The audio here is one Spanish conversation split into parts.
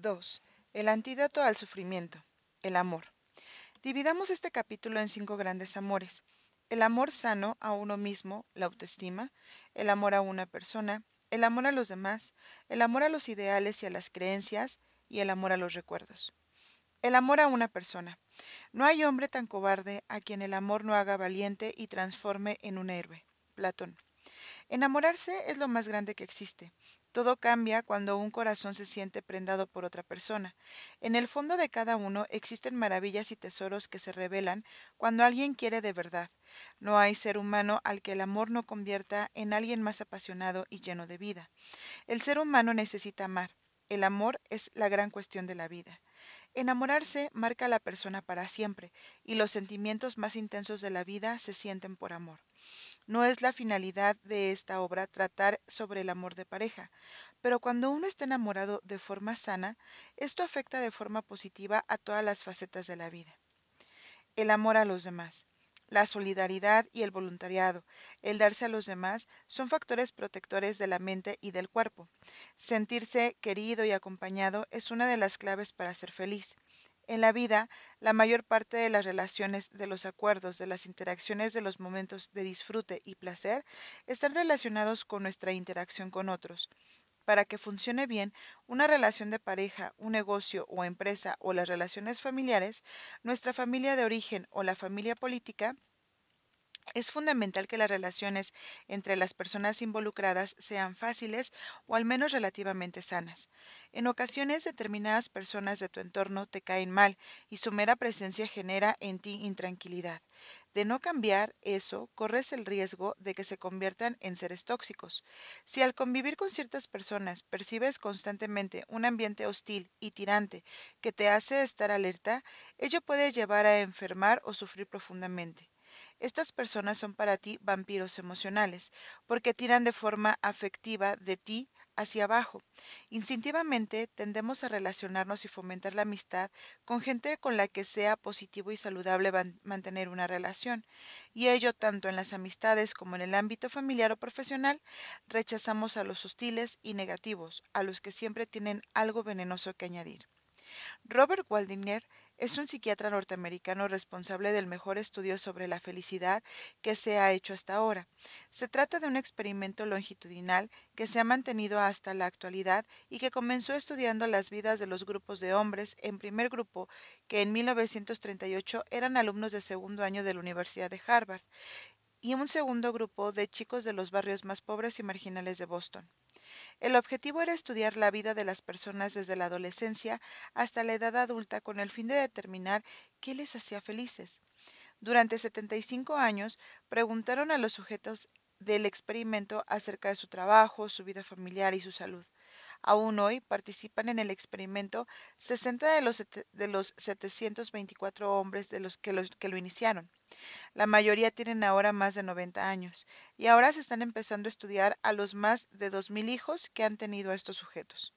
2. El antídoto al sufrimiento. El amor. Dividamos este capítulo en cinco grandes amores. El amor sano a uno mismo, la autoestima, el amor a una persona, el amor a los demás, el amor a los ideales y a las creencias, y el amor a los recuerdos. El amor a una persona. No hay hombre tan cobarde a quien el amor no haga valiente y transforme en un héroe. Platón. Enamorarse es lo más grande que existe. Todo cambia cuando un corazón se siente prendado por otra persona. En el fondo de cada uno existen maravillas y tesoros que se revelan cuando alguien quiere de verdad. No hay ser humano al que el amor no convierta en alguien más apasionado y lleno de vida. El ser humano necesita amar. El amor es la gran cuestión de la vida. Enamorarse marca a la persona para siempre, y los sentimientos más intensos de la vida se sienten por amor. No es la finalidad de esta obra tratar sobre el amor de pareja, pero cuando uno está enamorado de forma sana, esto afecta de forma positiva a todas las facetas de la vida. El amor a los demás. La solidaridad y el voluntariado, el darse a los demás, son factores protectores de la mente y del cuerpo. Sentirse querido y acompañado es una de las claves para ser feliz. En la vida, la mayor parte de las relaciones, de los acuerdos, de las interacciones, de los momentos de disfrute y placer están relacionados con nuestra interacción con otros. Para que funcione bien una relación de pareja, un negocio o empresa o las relaciones familiares, nuestra familia de origen o la familia política, es fundamental que las relaciones entre las personas involucradas sean fáciles o al menos relativamente sanas. En ocasiones determinadas personas de tu entorno te caen mal y su mera presencia genera en ti intranquilidad. De no cambiar eso, corres el riesgo de que se conviertan en seres tóxicos. Si al convivir con ciertas personas percibes constantemente un ambiente hostil y tirante que te hace estar alerta, ello puede llevar a enfermar o sufrir profundamente. Estas personas son para ti vampiros emocionales, porque tiran de forma afectiva de ti hacia abajo. Instintivamente tendemos a relacionarnos y fomentar la amistad con gente con la que sea positivo y saludable mantener una relación. Y ello tanto en las amistades como en el ámbito familiar o profesional, rechazamos a los hostiles y negativos, a los que siempre tienen algo venenoso que añadir. Robert Waldinger es un psiquiatra norteamericano responsable del mejor estudio sobre la felicidad que se ha hecho hasta ahora. Se trata de un experimento longitudinal que se ha mantenido hasta la actualidad y que comenzó estudiando las vidas de los grupos de hombres en primer grupo que en 1938 eran alumnos de segundo año de la Universidad de Harvard y un segundo grupo de chicos de los barrios más pobres y marginales de Boston. El objetivo era estudiar la vida de las personas desde la adolescencia hasta la edad adulta con el fin de determinar qué les hacía felices. Durante 75 años preguntaron a los sujetos del experimento acerca de su trabajo, su vida familiar y su salud. Aún hoy participan en el experimento 60 de los, de los 724 hombres de los que, que lo iniciaron. La mayoría tienen ahora más de 90 años y ahora se están empezando a estudiar a los más de 2.000 hijos que han tenido estos sujetos.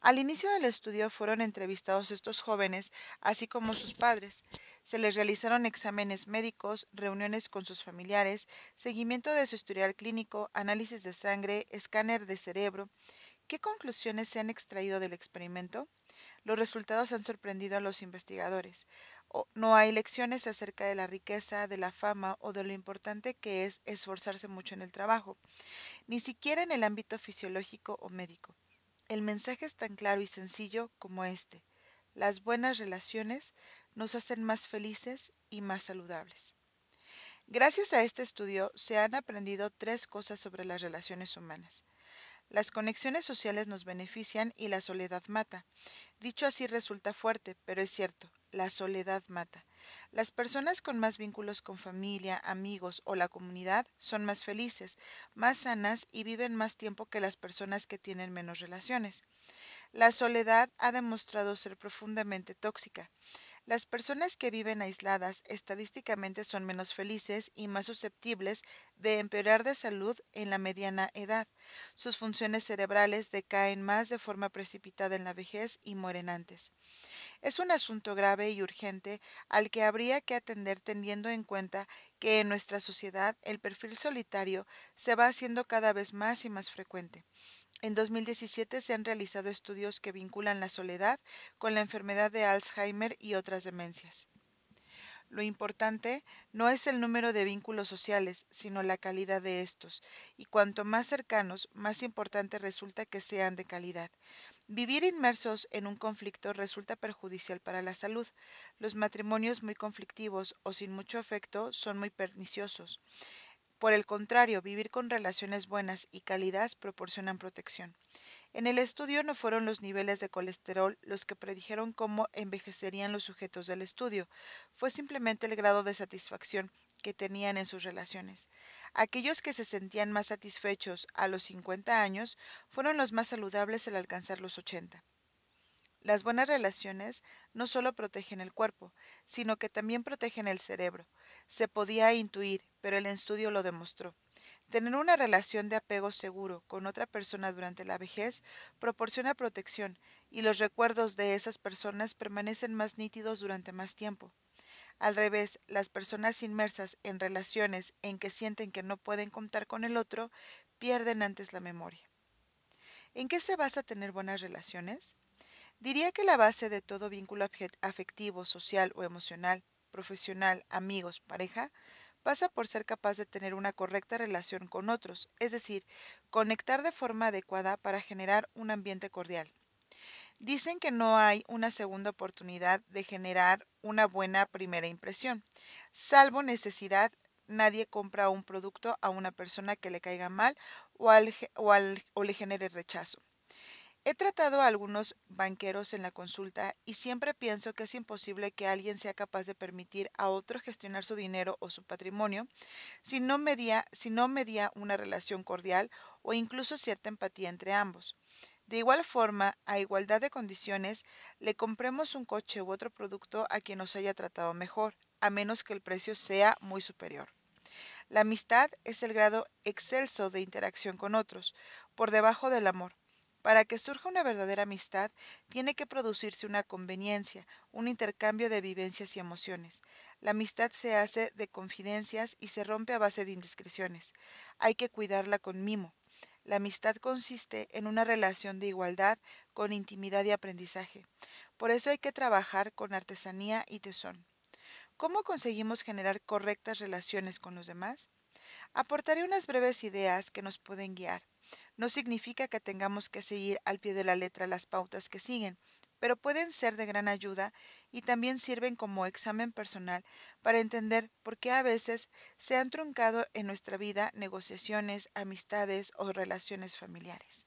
Al inicio del estudio fueron entrevistados estos jóvenes, así como sus padres. Se les realizaron exámenes médicos, reuniones con sus familiares, seguimiento de su historial clínico, análisis de sangre, escáner de cerebro. ¿Qué conclusiones se han extraído del experimento? Los resultados han sorprendido a los investigadores. no hay lecciones acerca de la riqueza, de la fama o de lo importante que es esforzarse mucho en el trabajo, ni siquiera en el ámbito fisiológico o médico. El mensaje es tan claro y sencillo como este. Las buenas relaciones nos hacen más felices y más saludables. Gracias a este estudio se han aprendido tres cosas sobre las relaciones humanas. Las conexiones sociales nos benefician y la soledad mata. Dicho así resulta fuerte, pero es cierto, la soledad mata. Las personas con más vínculos con familia, amigos o la comunidad son más felices, más sanas y viven más tiempo que las personas que tienen menos relaciones. La soledad ha demostrado ser profundamente tóxica. Las personas que viven aisladas estadísticamente son menos felices y más susceptibles de empeorar de salud en la mediana edad. Sus funciones cerebrales decaen más de forma precipitada en la vejez y mueren antes. Es un asunto grave y urgente al que habría que atender teniendo en cuenta que en nuestra sociedad el perfil solitario se va haciendo cada vez más y más frecuente. En 2017 se han realizado estudios que vinculan la soledad con la enfermedad de Alzheimer y otras demencias. Lo importante no es el número de vínculos sociales, sino la calidad de estos, y cuanto más cercanos, más importante resulta que sean de calidad. Vivir inmersos en un conflicto resulta perjudicial para la salud. Los matrimonios muy conflictivos o sin mucho afecto son muy perniciosos. Por el contrario, vivir con relaciones buenas y cálidas proporcionan protección. En el estudio no fueron los niveles de colesterol los que predijeron cómo envejecerían los sujetos del estudio, fue simplemente el grado de satisfacción que tenían en sus relaciones. Aquellos que se sentían más satisfechos a los 50 años fueron los más saludables al alcanzar los 80. Las buenas relaciones no solo protegen el cuerpo, sino que también protegen el cerebro. Se podía intuir, pero el estudio lo demostró. Tener una relación de apego seguro con otra persona durante la vejez proporciona protección y los recuerdos de esas personas permanecen más nítidos durante más tiempo. Al revés, las personas inmersas en relaciones en que sienten que no pueden contar con el otro pierden antes la memoria. ¿En qué se basa tener buenas relaciones? Diría que la base de todo vínculo afectivo, social o emocional, profesional, amigos, pareja, pasa por ser capaz de tener una correcta relación con otros, es decir, conectar de forma adecuada para generar un ambiente cordial. Dicen que no hay una segunda oportunidad de generar una buena primera impresión. Salvo necesidad, nadie compra un producto a una persona que le caiga mal o, o le genere rechazo. He tratado a algunos banqueros en la consulta y siempre pienso que es imposible que alguien sea capaz de permitir a otro gestionar su dinero o su patrimonio si no media, si no una relación cordial o incluso cierta empatía entre ambos. De igual forma, a igualdad de condiciones, le compremos un coche u otro producto a quien nos haya tratado mejor, a menos que el precio sea muy superior. La amistad es el grado excelso de interacción con otros, por debajo del amor. Para que surja una verdadera amistad, tiene que producirse una conveniencia, un intercambio de vivencias y emociones. La amistad se hace de confidencias y se rompe a base de indiscreciones. Hay que cuidarla con mimo. La amistad consiste en una relación de igualdad con intimidad y aprendizaje. Por eso hay que trabajar con artesanía y tesón. ¿Cómo conseguimos generar correctas relaciones con los demás? Aportaré unas breves ideas que nos pueden guiar. No significa que tengamos que seguir al pie de la letra las pautas que siguen, pero pueden ser de gran ayuda y también sirven como examen personal para entender por qué a veces se han truncado en nuestra vida negociaciones, amistades o relaciones familiares.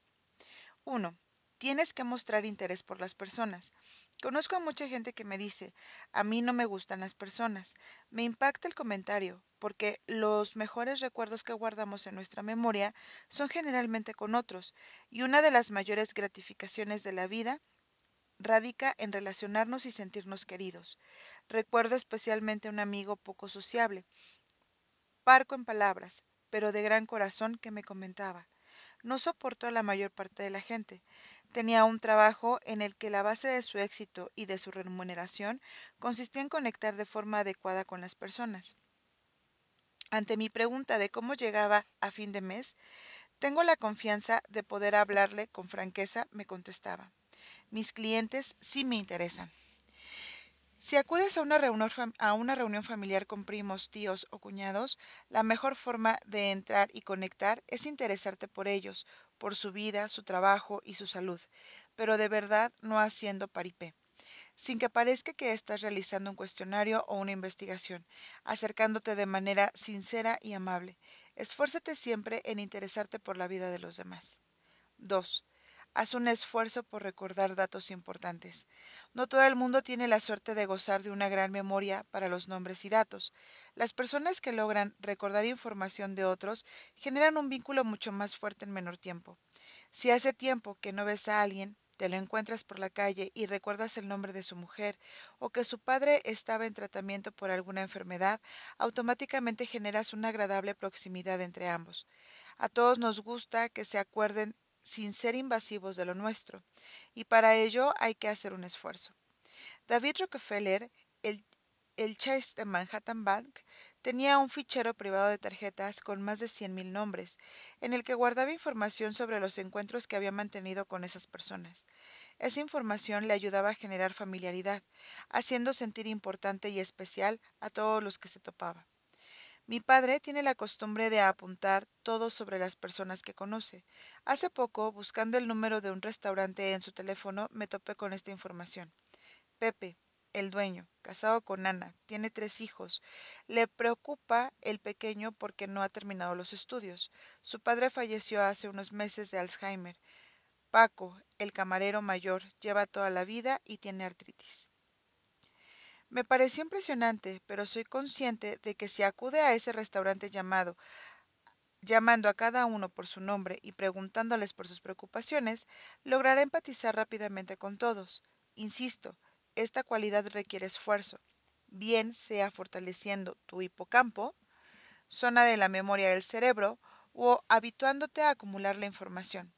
1. Tienes que mostrar interés por las personas. Conozco a mucha gente que me dice, a mí no me gustan las personas. Me impacta el comentario, porque los mejores recuerdos que guardamos en nuestra memoria son generalmente con otros, y una de las mayores gratificaciones de la vida radica en relacionarnos y sentirnos queridos. Recuerdo especialmente a un amigo poco sociable, parco en palabras, pero de gran corazón que me comentaba. No soportó a la mayor parte de la gente. Tenía un trabajo en el que la base de su éxito y de su remuneración consistía en conectar de forma adecuada con las personas. Ante mi pregunta de cómo llegaba a fin de mes, tengo la confianza de poder hablarle con franqueza, me contestaba. Mis clientes sí me interesan. Si acudes a una, reunión, a una, reunión, familiar con primos, tíos o cuñados, la mejor forma de entrar y conectar es interesarte por ellos, por su vida, su trabajo y su salud, pero de verdad no haciendo paripé, sin que parezca que estás realizando un cuestionario o una investigación, acercándote de manera sincera y amable. Esfuérzate siempre en interesarte por la vida de los demás. 2. Haz un esfuerzo por recordar datos importantes. No todo el mundo tiene la suerte de gozar de una gran memoria para los nombres y datos. Las personas que logran recordar información de otros generan un vínculo mucho más fuerte en menor tiempo. Si hace tiempo que no ves a alguien, te lo encuentras por la calle y recuerdas el nombre de su mujer o que su padre estaba en tratamiento por alguna enfermedad, automáticamente generas una agradable proximidad entre ambos. A todos nos gusta que se acuerden sin ser invasivos de lo nuestro, y para ello hay que hacer un esfuerzo. David Rockefeller, el, el Chase de Manhattan Bank, Tenía un fichero privado de tarjetas con más de 100.000 nombres, en el que guardaba información sobre los encuentros que había mantenido con esas personas. Esa información le ayudaba a generar familiaridad, haciendo sentir importante y especial a todos los que se topaba. Mi padre tiene la costumbre de apuntar todo sobre las personas que conoce. Hace poco, buscando el número de un restaurante en su teléfono, me topé con esta información. Pepe, el dueño, casado con Ana, tiene tres hijos. Le preocupa el pequeño porque no ha terminado los estudios. Su padre falleció hace unos meses de Alzheimer. Paco, el camarero mayor, lleva toda la vida y tiene artritis. Me pareció impresionante, pero soy consciente de que si acude a ese restaurante llamado, llamando a cada uno por su nombre y preguntándoles por sus preocupaciones, logrará empatizar rápidamente con todos. Insisto, esta cualidad requiere esfuerzo, bien sea fortaleciendo tu hipocampo, zona de la memoria del cerebro, o habituándote a acumular la información,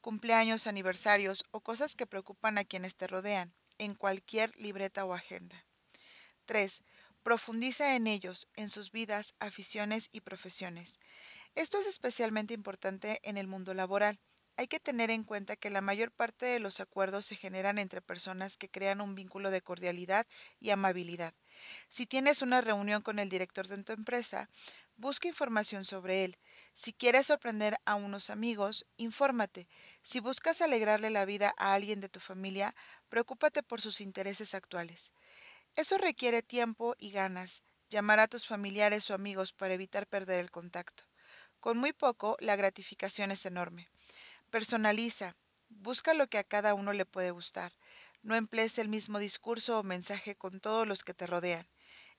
cumpleaños, aniversarios o cosas que preocupan a quienes te rodean, en cualquier libreta o agenda. 3. Profundiza en ellos, en sus vidas, aficiones y profesiones. Esto es especialmente importante en el mundo laboral. Hay que tener en cuenta que la mayor parte de los acuerdos se generan entre personas que crean un vínculo de cordialidad y amabilidad. Si tienes una reunión con el director de tu empresa, busca información sobre él. Si quieres sorprender a unos amigos, infórmate. Si buscas alegrarle la vida a alguien de tu familia, preocúpate por sus intereses actuales. Eso requiere tiempo y ganas, llamar a tus familiares o amigos para evitar perder el contacto. Con muy poco, la gratificación es enorme. Personaliza, busca lo que a cada uno le puede gustar. No emplees el mismo discurso o mensaje con todos los que te rodean.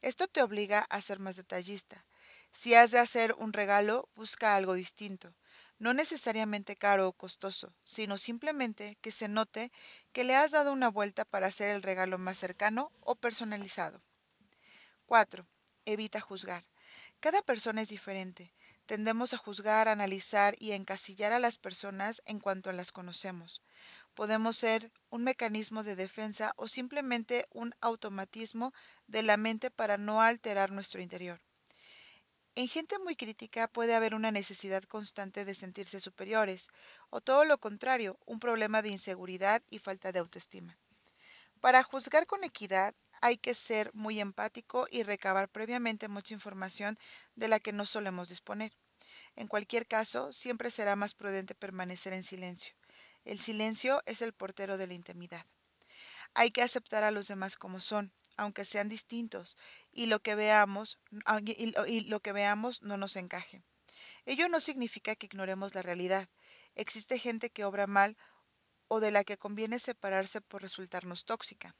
Esto te obliga a ser más detallista. Si has de hacer un regalo, busca algo distinto. No necesariamente caro o costoso, sino simplemente que se note que le has dado una vuelta para hacer el regalo más cercano o personalizado. 4. Evita juzgar. Cada persona es diferente. Tendemos a juzgar, analizar y encasillar a las personas en cuanto las conocemos. Podemos ser un mecanismo de defensa o simplemente un automatismo de la mente para no alterar nuestro interior. En gente muy crítica puede haber una necesidad constante de sentirse superiores, o todo lo contrario, un problema de inseguridad y falta de autoestima. Para juzgar con equidad hay que ser muy empático y recabar previamente mucha información de la que no solemos disponer. En cualquier caso, siempre será más prudente permanecer en silencio. El silencio es el portero de la intimidad. Hay que aceptar a los demás como son, aunque sean distintos, y lo que veamos, y lo que veamos no nos encaje. Ello no significa que ignoremos la realidad. Existe gente que obra mal o de la que conviene separarse por resultarnos tóxica.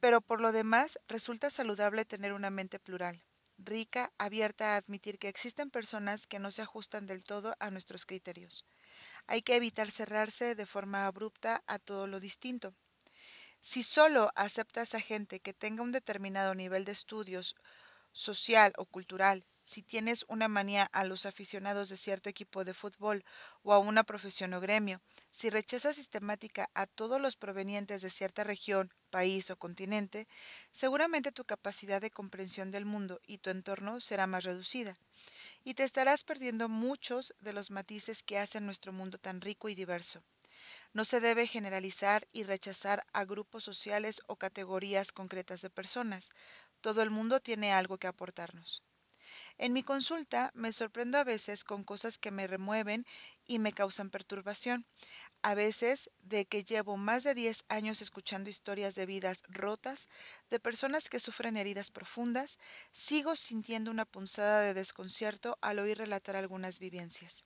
Pero por lo demás, resulta saludable tener una mente plural, rica, abierta a admitir que existen personas que no se ajustan del todo a nuestros criterios. Hay que evitar cerrarse de forma abrupta a todo lo distinto. Si solo aceptas a gente que tenga un determinado nivel de estudios social o cultural, si tienes una manía a los aficionados de cierto equipo de fútbol o a una profesión o gremio, si rechazas sistemática a todos los provenientes de cierta región, país o continente, seguramente tu capacidad de comprensión del mundo y tu entorno será más reducida, y te estarás perdiendo muchos de los matices que hacen nuestro mundo tan rico y diverso. No se debe generalizar y rechazar a grupos sociales o categorías concretas de personas. Todo el mundo tiene algo que aportarnos. En mi consulta me sorprendo a veces con cosas que me remueven y me causan perturbación. A veces de que llevo más de 10 años escuchando historias de vidas rotas, de personas que sufren heridas profundas, sigo sintiendo una punzada de desconcierto al oír relatar algunas vivencias.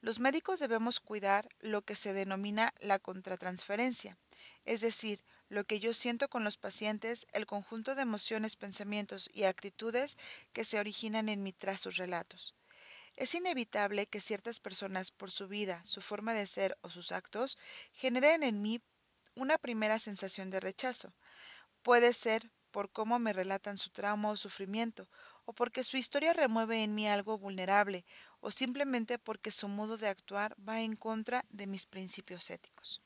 Los médicos debemos cuidar lo que se denomina la contratransferencia, es decir, lo que yo siento con los pacientes, el conjunto de emociones, pensamientos y actitudes que se originan en mí tras sus relatos. Es inevitable que ciertas personas, por su vida, su forma de ser o sus actos, generen en mí una primera sensación de rechazo. Puede ser por cómo me relatan su trauma o sufrimiento, o porque su historia remueve en mí algo vulnerable, o simplemente porque su modo de actuar va en contra de mis principios éticos.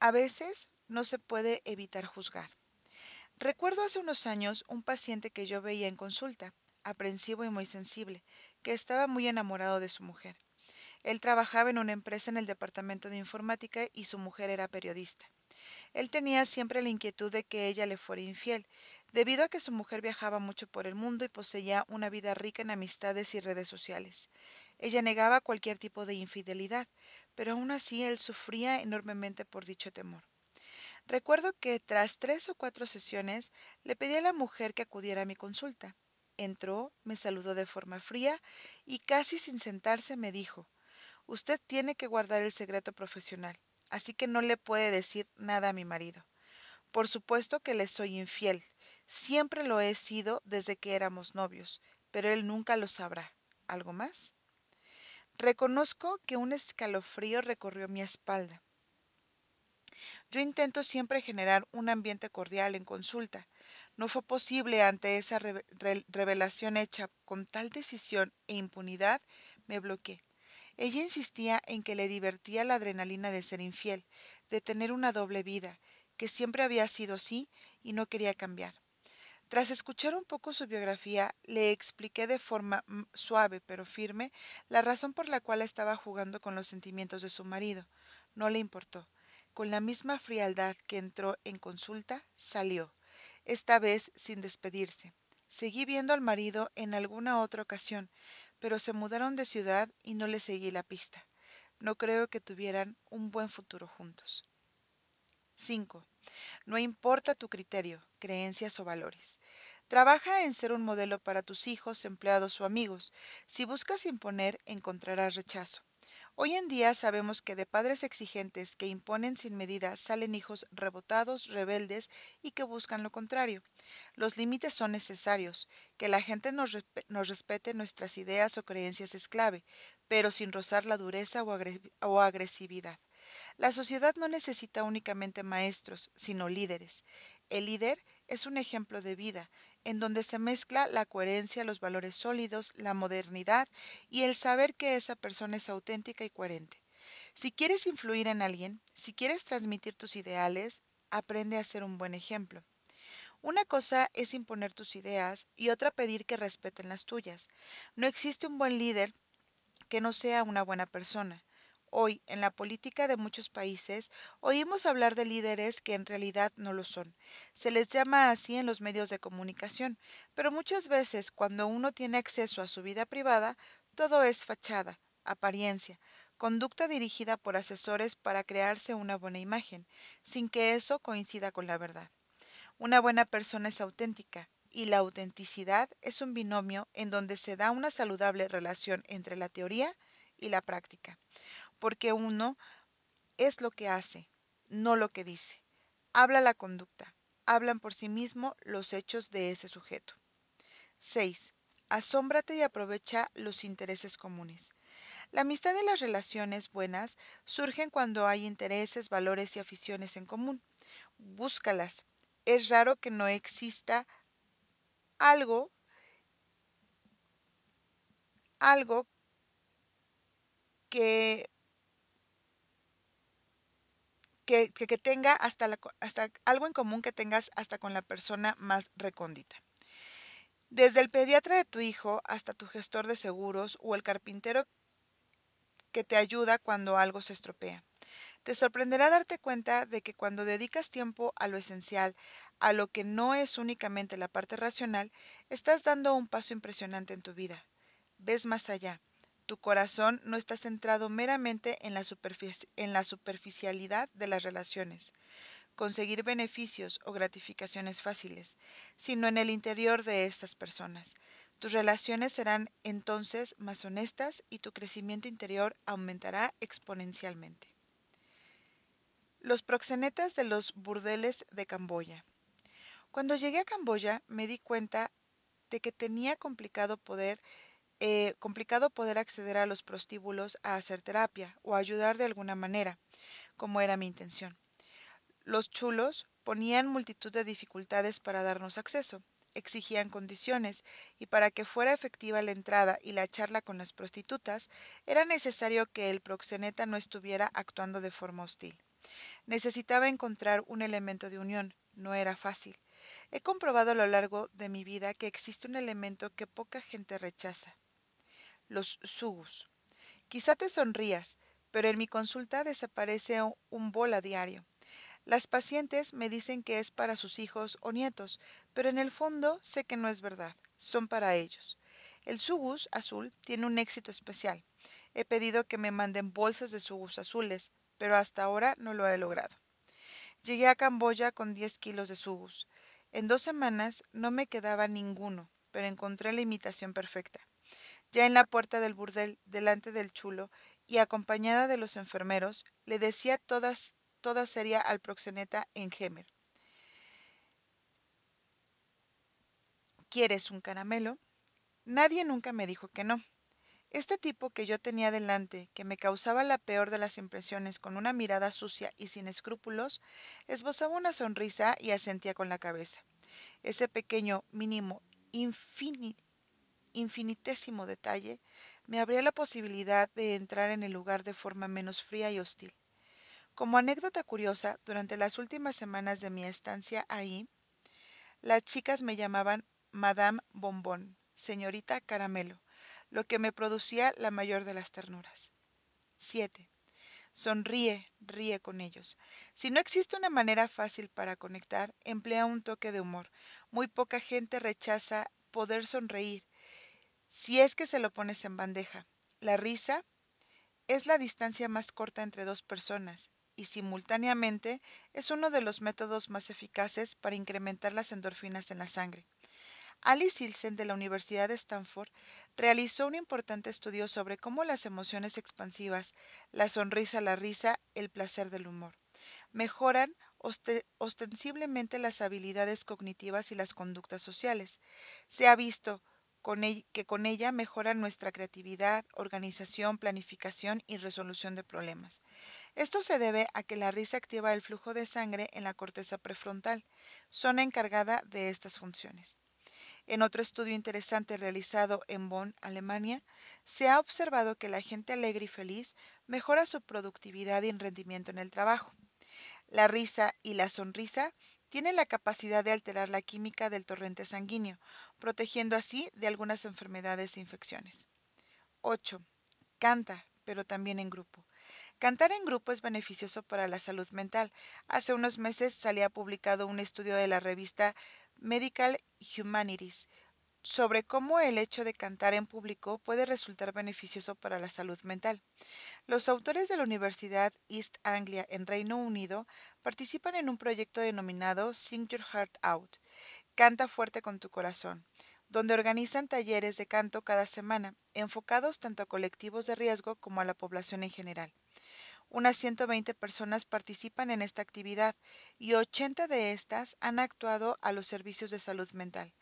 A veces no se puede evitar juzgar. Recuerdo hace unos años un paciente que yo veía en consulta, aprensivo y muy sensible, que estaba muy enamorado de su mujer. Él trabajaba en una empresa en el departamento de informática y su mujer era periodista. Él tenía siempre la inquietud de que ella le fuera infiel, debido a que su mujer viajaba mucho por el mundo y poseía una vida rica en amistades y redes sociales. Ella negaba cualquier tipo de infidelidad, pero aún así él sufría enormemente por dicho temor. Recuerdo que tras tres o cuatro sesiones le pedí a la mujer que acudiera a mi consulta. Entró, me saludó de forma fría y casi sin sentarse me dijo, Usted tiene que guardar el secreto profesional, así que no le puede decir nada a mi marido. Por supuesto que le soy infiel. Siempre lo he sido desde que éramos novios, pero él nunca lo sabrá. ¿Algo más? Reconozco que un escalofrío recorrió mi espalda. Yo intento siempre generar un ambiente cordial en consulta. No fue posible ante esa re re revelación hecha con tal decisión e impunidad, me bloqueé. Ella insistía en que le divertía la adrenalina de ser infiel, de tener una doble vida, que siempre había sido así y no quería cambiar. Tras escuchar un poco su biografía, le expliqué de forma mm, suave pero firme la razón por la cual estaba jugando con los sentimientos de su marido. No le importó. Con la misma frialdad que entró en consulta, salió, esta vez sin despedirse. Seguí viendo al marido en alguna otra ocasión, pero se mudaron de ciudad y no le seguí la pista. No creo que tuvieran un buen futuro juntos. 5. No importa tu criterio, creencias o valores. Trabaja en ser un modelo para tus hijos, empleados o amigos. Si buscas imponer, encontrarás rechazo. Hoy en día sabemos que de padres exigentes que imponen sin medida salen hijos rebotados, rebeldes y que buscan lo contrario. Los límites son necesarios. Que la gente nos, respe nos respete nuestras ideas o creencias es clave, pero sin rozar la dureza o agresividad. La sociedad no necesita únicamente maestros, sino líderes. El líder es un ejemplo de vida, en donde se mezcla la coherencia, los valores sólidos, la modernidad y el saber que esa persona es auténtica y coherente. Si quieres influir en alguien, si quieres transmitir tus ideales, aprende a ser un buen ejemplo. Una cosa es imponer tus ideas y otra pedir que respeten las tuyas. No existe un buen líder que no sea una buena persona. Hoy, en la política de muchos países, oímos hablar de líderes que en realidad no lo son. Se les llama así en los medios de comunicación, pero muchas veces cuando uno tiene acceso a su vida privada, todo es fachada, apariencia, conducta dirigida por asesores para crearse una buena imagen, sin que eso coincida con la verdad. Una buena persona es auténtica, y la autenticidad es un binomio en donde se da una saludable relación entre la teoría y la práctica, porque uno es lo que hace, no lo que dice. Habla la conducta, hablan por sí mismo los hechos de ese sujeto. 6. Asómbrate y aprovecha los intereses comunes. La amistad y las relaciones buenas surgen cuando hay intereses, valores y aficiones en común. Búscalas. Es raro que no exista algo, algo que, que, tenga hasta, hasta algo en común que tengas hasta con la persona más recóndita. Desde el pediatra de tu hijo hasta tu gestor de seguros o el carpintero que te ayuda cuando algo se estropea. Te sorprenderá darte cuenta de que cuando dedicas tiempo a lo esencial, a lo que no es únicamente la parte racional, estás dando un paso impresionante en tu vida. Ves más allá. Tu corazón no está centrado meramente en la, superficialidad de las relaciones, conseguir beneficios o gratificaciones fáciles, sino en el interior de estas personas. Tus relaciones serán entonces más honestas y tu crecimiento interior aumentará exponencialmente. Los proxenetas de los burdeles de Camboya. Cuando llegué a Camboya me di cuenta de que tenía complicado poder, eh, complicado poder acceder a los prostíbulos a hacer terapia o ayudar de alguna manera, como era mi intención. Los chulos ponían multitud de dificultades para darnos acceso, exigían condiciones, y para que fuera efectiva la entrada y la charla con las prostitutas, era necesario que el proxeneta no estuviera actuando de forma hostil. Necesitaba encontrar un elemento de unión, no era fácil. He comprobado a lo largo de mi vida que existe un elemento que poca gente rechaza, los sugus. Quizá te sonrías, pero en mi consulta desaparece un bol a diario. Las pacientes me dicen que es para sus hijos o nietos, pero en el fondo sé que no es verdad, son para ellos. El sugus azul tiene un éxito especial. He pedido que me manden bolsas de sugus azules, pero hasta ahora no lo he logrado. Llegué a Camboya con 10 kilos de sugus. En dos semanas no me quedaba ninguno, pero encontré la imitación perfecta. Ya en la puerta del burdel, delante del chulo, y acompañada de los enfermeros, le decía todas, toda seria al proxeneta en Gemer. ¿Quieres un caramelo? Nadie nunca me dijo que no. Este tipo que yo tenía delante, que me causaba la peor de las impresiones con una mirada sucia y sin escrúpulos, esbozaba una sonrisa y asentía con la cabeza. Ese pequeño, mínimo, infinitésimo detalle me abría la posibilidad de entrar en el lugar de forma menos fría y hostil. Como anécdota curiosa, durante las últimas semanas de mi estancia ahí, las chicas me llamaban Madame Bombón, señorita Caramelo, lo que me producía la mayor de las ternuras. 7. Sonríe, ríe con ellos. Si no existe una manera fácil para conectar, emplea un toque de humor. Muy poca gente rechaza poder sonreír, si es que se lo pones en bandeja. La risa es la distancia más corta entre dos personas y simultáneamente es uno de los métodos más eficaces para incrementar las endorfinas en la sangre. Alice Ilsen de la Universidad de Stanford realizó un importante estudio sobre cómo las emociones expansivas, la sonrisa, la risa, el placer del humor, mejoran ostensiblemente las habilidades cognitivas y las conductas sociales. Se ha visto que con ella mejora nuestra creatividad, organización, planificación y resolución de problemas. Esto se debe a que la risa activa el flujo de sangre en la corteza prefrontal, zona encargada de estas funciones. En otro estudio interesante realizado en Bonn, Alemania, se ha observado que la gente alegre y feliz mejora su productividad y rendimiento en el trabajo. La risa y la sonrisa tienen la capacidad de alterar la química del torrente sanguíneo, protegiendo así de algunas enfermedades e infecciones. 8. Canta, pero también en grupo. Cantar en grupo es beneficioso para la salud mental. Hace unos meses salía publicado un estudio de la revista Medical Humanities sobre cómo el hecho de cantar en público puede resultar beneficioso para la salud mental. Los autores de la Universidad East Anglia en Reino Unido participan en un proyecto denominado Sing Your Heart Out, Canta fuerte con tu corazón, donde organizan talleres de canto cada semana, enfocados tanto a colectivos de riesgo como a la población en general. Unas 120 personas participan en esta actividad y 80 de estas han actuado a los servicios de salud mental.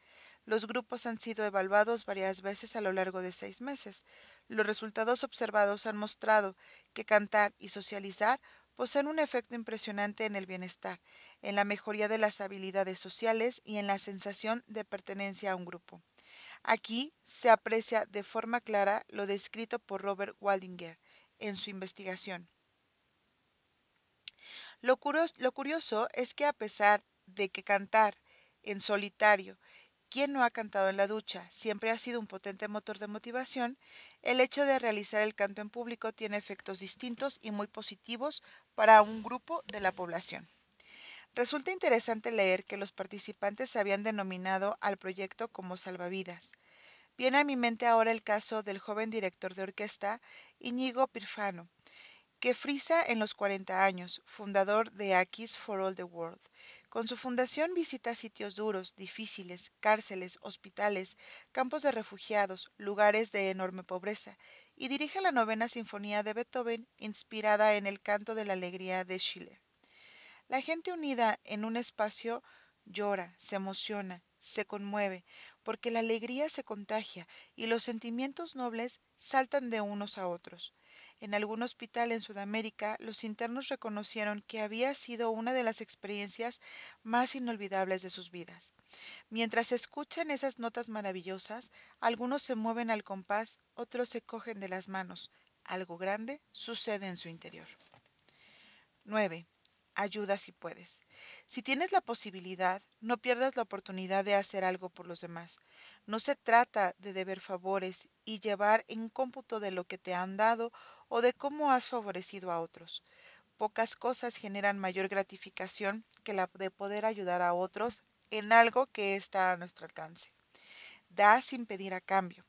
Los grupos han sido evaluados varias veces a lo largo de seis meses. Los resultados observados han mostrado que cantar y socializar poseen un efecto impresionante en el bienestar, en la mejoría de las habilidades sociales y en la sensación de pertenencia a un grupo. Aquí se aprecia de forma clara lo descrito por Robert Waldinger en su investigación. Lo curioso, es que a pesar de que cantar en solitario, quien no ha cantado en la ducha, siempre ha sido un potente motor de motivación, el hecho de realizar el canto en público tiene efectos distintos y muy positivos para un grupo de la población. Resulta interesante leer que los participantes habían denominado al proyecto como salvavidas. Viene a mi mente ahora el caso del joven director de orquesta Íñigo Pirfano, que frisa en los 40 años, fundador de Akis for All the World. Con su fundación visita sitios duros, difíciles, cárceles, hospitales, campos de refugiados, lugares de enorme pobreza, y dirige la novena sinfonía de Beethoven inspirada en el canto de la alegría de Schiller. La gente unida en un espacio llora, se emociona, se conmueve, porque la alegría se contagia y los sentimientos nobles saltan de unos a otros. En algún hospital en Sudamérica, los internos reconocieron que había sido una de las experiencias más inolvidables de sus vidas. Mientras escuchan esas notas maravillosas, algunos se mueven al compás, otros se cogen de las manos. Algo grande sucede en su interior. 9. ayuda si puedes. Si tienes la posibilidad, no pierdas la oportunidad de hacer algo por los demás. No se trata de deber favores y llevar en cómputo de lo que te han dado o de cómo has favorecido a otros. Pocas cosas generan mayor gratificación que la de poder ayudar a otros en algo que está a nuestro alcance. Da sin pedir a cambio,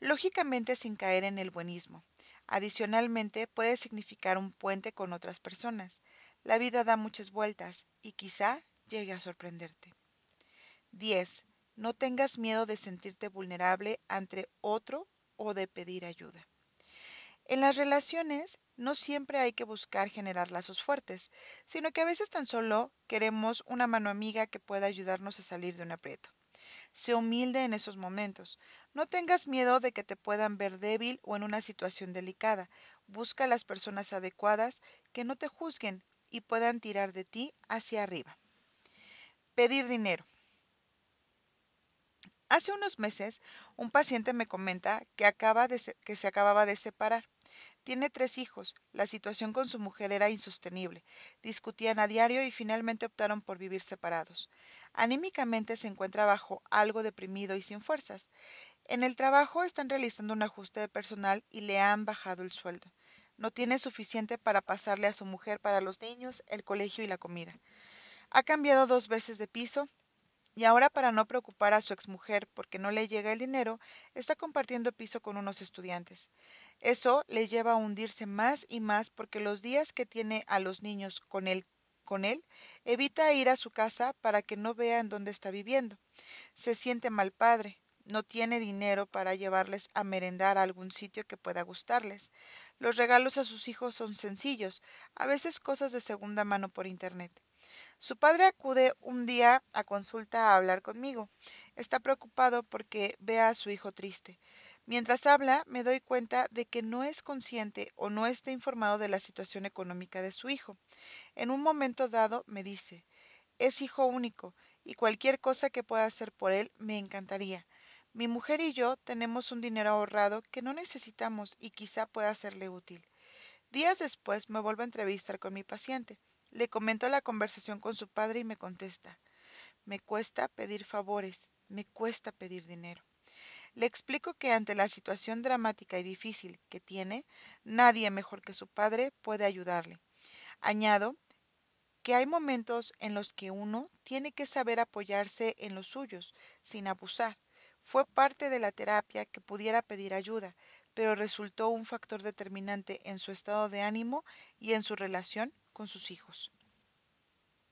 lógicamente sin caer en el buenismo. Adicionalmente, puede significar un puente con otras personas. La vida da muchas vueltas y quizá llegue a sorprenderte. 10. No tengas miedo de sentirte vulnerable ante otro o de pedir ayuda. En las relaciones no siempre hay que buscar generar lazos fuertes, sino que a veces tan solo queremos una mano amiga que pueda ayudarnos a salir de un aprieto. Sé humilde en esos momentos. No tengas miedo de que te puedan ver débil o en una situación delicada. Busca las personas adecuadas que no te juzguen y puedan tirar de ti hacia arriba. Pedir dinero. Hace unos meses, un paciente me comenta que, acaba de que se acababa de separar. Tiene tres hijos. La situación con su mujer era insostenible. Discutían a diario y finalmente optaron por vivir separados. Anímicamente se encuentra bajo algo deprimido y sin fuerzas. En el trabajo están realizando un ajuste de personal y le han bajado el sueldo. No tiene suficiente para pasarle a su mujer para los niños, el colegio y la comida. Ha cambiado dos veces de piso y ahora para no preocupar a su exmujer porque no le llega el dinero, está compartiendo piso con unos estudiantes. Eso le lleva a hundirse más y más porque los días que tiene a los niños con él, con él, evita ir a su casa para que no vean dónde está viviendo. Se siente mal padre, no tiene dinero para llevarles a merendar a algún sitio que pueda gustarles. Los regalos a sus hijos son sencillos, a veces cosas de segunda mano por internet. Su padre acude un día a consulta a hablar conmigo. Está preocupado porque ve a su hijo triste. Mientras habla, me doy cuenta de que no es consciente o no está informado de la situación económica de su hijo. En un momento dado me dice, es hijo único y cualquier cosa que pueda hacer por él me encantaría. Mi mujer y yo tenemos un dinero ahorrado que no necesitamos y quizá pueda serle útil. Días después me vuelvo a entrevistar con mi paciente. Le comento la conversación con su padre y me contesta, me cuesta pedir favores, me cuesta pedir dinero. Le explico que ante la situación dramática y difícil que tiene, nadie mejor que su padre puede ayudarle. Añado que hay momentos en los que uno tiene que saber apoyarse en los suyos, sin abusar. Fue parte de la terapia que pudiera pedir ayuda, pero resultó un factor determinante en su estado de ánimo y en su relación con sus hijos.